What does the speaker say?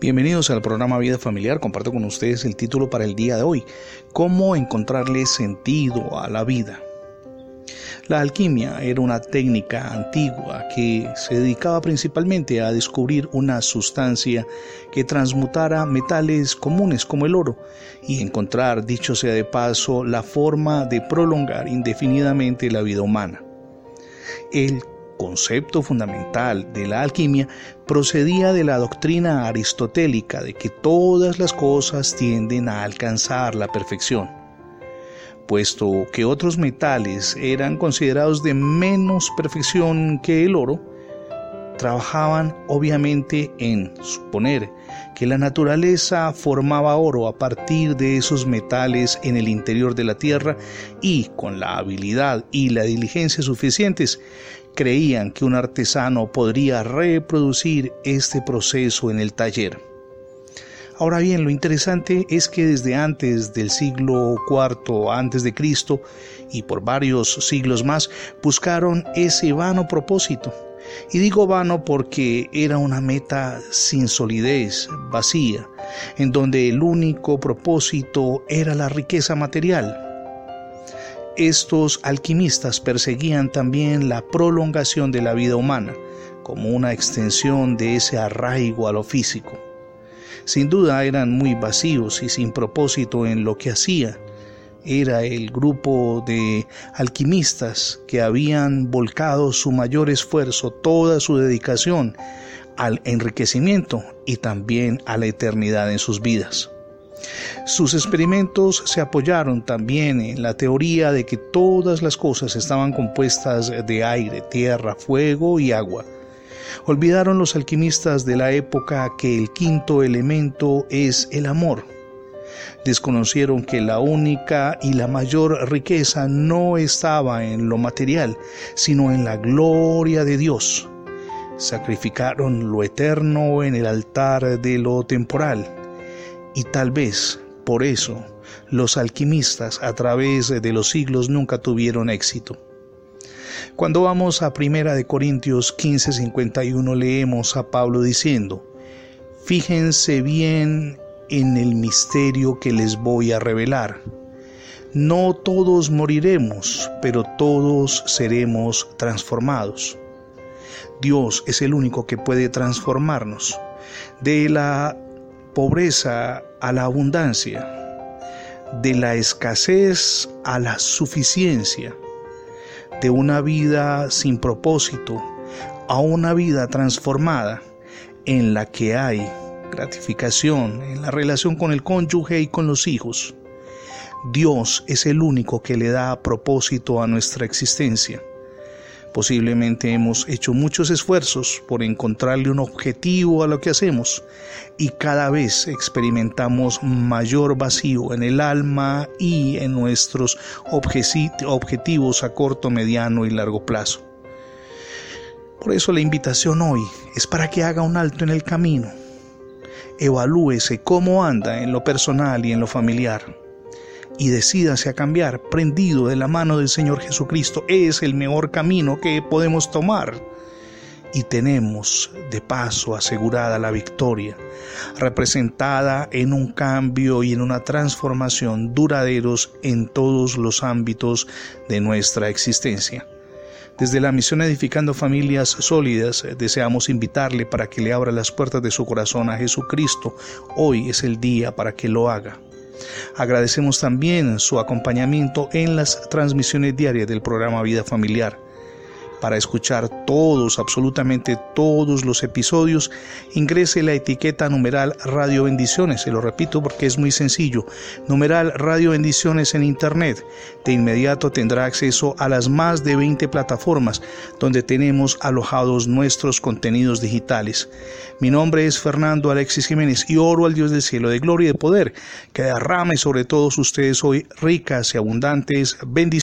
Bienvenidos al programa Vida Familiar. Comparto con ustedes el título para el día de hoy, ¿Cómo encontrarle sentido a la vida? La alquimia era una técnica antigua que se dedicaba principalmente a descubrir una sustancia que transmutara metales comunes como el oro y encontrar, dicho sea de paso, la forma de prolongar indefinidamente la vida humana. El concepto fundamental de la alquimia procedía de la doctrina aristotélica de que todas las cosas tienden a alcanzar la perfección. Puesto que otros metales eran considerados de menos perfección que el oro, trabajaban obviamente en suponer que la naturaleza formaba oro a partir de esos metales en el interior de la tierra y con la habilidad y la diligencia suficientes creían que un artesano podría reproducir este proceso en el taller. Ahora bien, lo interesante es que desde antes del siglo IV antes de Cristo y por varios siglos más buscaron ese vano propósito y digo vano porque era una meta sin solidez, vacía, en donde el único propósito era la riqueza material. Estos alquimistas perseguían también la prolongación de la vida humana, como una extensión de ese arraigo a lo físico. Sin duda eran muy vacíos y sin propósito en lo que hacían era el grupo de alquimistas que habían volcado su mayor esfuerzo, toda su dedicación al enriquecimiento y también a la eternidad en sus vidas. Sus experimentos se apoyaron también en la teoría de que todas las cosas estaban compuestas de aire, tierra, fuego y agua. Olvidaron los alquimistas de la época que el quinto elemento es el amor desconocieron que la única y la mayor riqueza no estaba en lo material, sino en la gloria de Dios. Sacrificaron lo eterno en el altar de lo temporal. Y tal vez por eso los alquimistas a través de los siglos nunca tuvieron éxito. Cuando vamos a Primera de Corintios 15:51 leemos a Pablo diciendo: Fíjense bien en el misterio que les voy a revelar. No todos moriremos, pero todos seremos transformados. Dios es el único que puede transformarnos de la pobreza a la abundancia, de la escasez a la suficiencia, de una vida sin propósito a una vida transformada en la que hay gratificación en la relación con el cónyuge y con los hijos. Dios es el único que le da propósito a nuestra existencia. Posiblemente hemos hecho muchos esfuerzos por encontrarle un objetivo a lo que hacemos y cada vez experimentamos mayor vacío en el alma y en nuestros objetivos a corto, mediano y largo plazo. Por eso la invitación hoy es para que haga un alto en el camino evalúese cómo anda en lo personal y en lo familiar y decídase a cambiar prendido de la mano del Señor Jesucristo. Es el mejor camino que podemos tomar. Y tenemos de paso asegurada la victoria, representada en un cambio y en una transformación duraderos en todos los ámbitos de nuestra existencia. Desde la misión Edificando Familias Sólidas deseamos invitarle para que le abra las puertas de su corazón a Jesucristo. Hoy es el día para que lo haga. Agradecemos también su acompañamiento en las transmisiones diarias del programa Vida Familiar para escuchar todos, absolutamente todos los episodios, ingrese la etiqueta numeral Radio Bendiciones. Se lo repito porque es muy sencillo. Numeral Radio Bendiciones en Internet. De inmediato tendrá acceso a las más de 20 plataformas donde tenemos alojados nuestros contenidos digitales. Mi nombre es Fernando Alexis Jiménez y oro al Dios del cielo de gloria y de poder que derrame sobre todos ustedes hoy ricas y abundantes bendiciones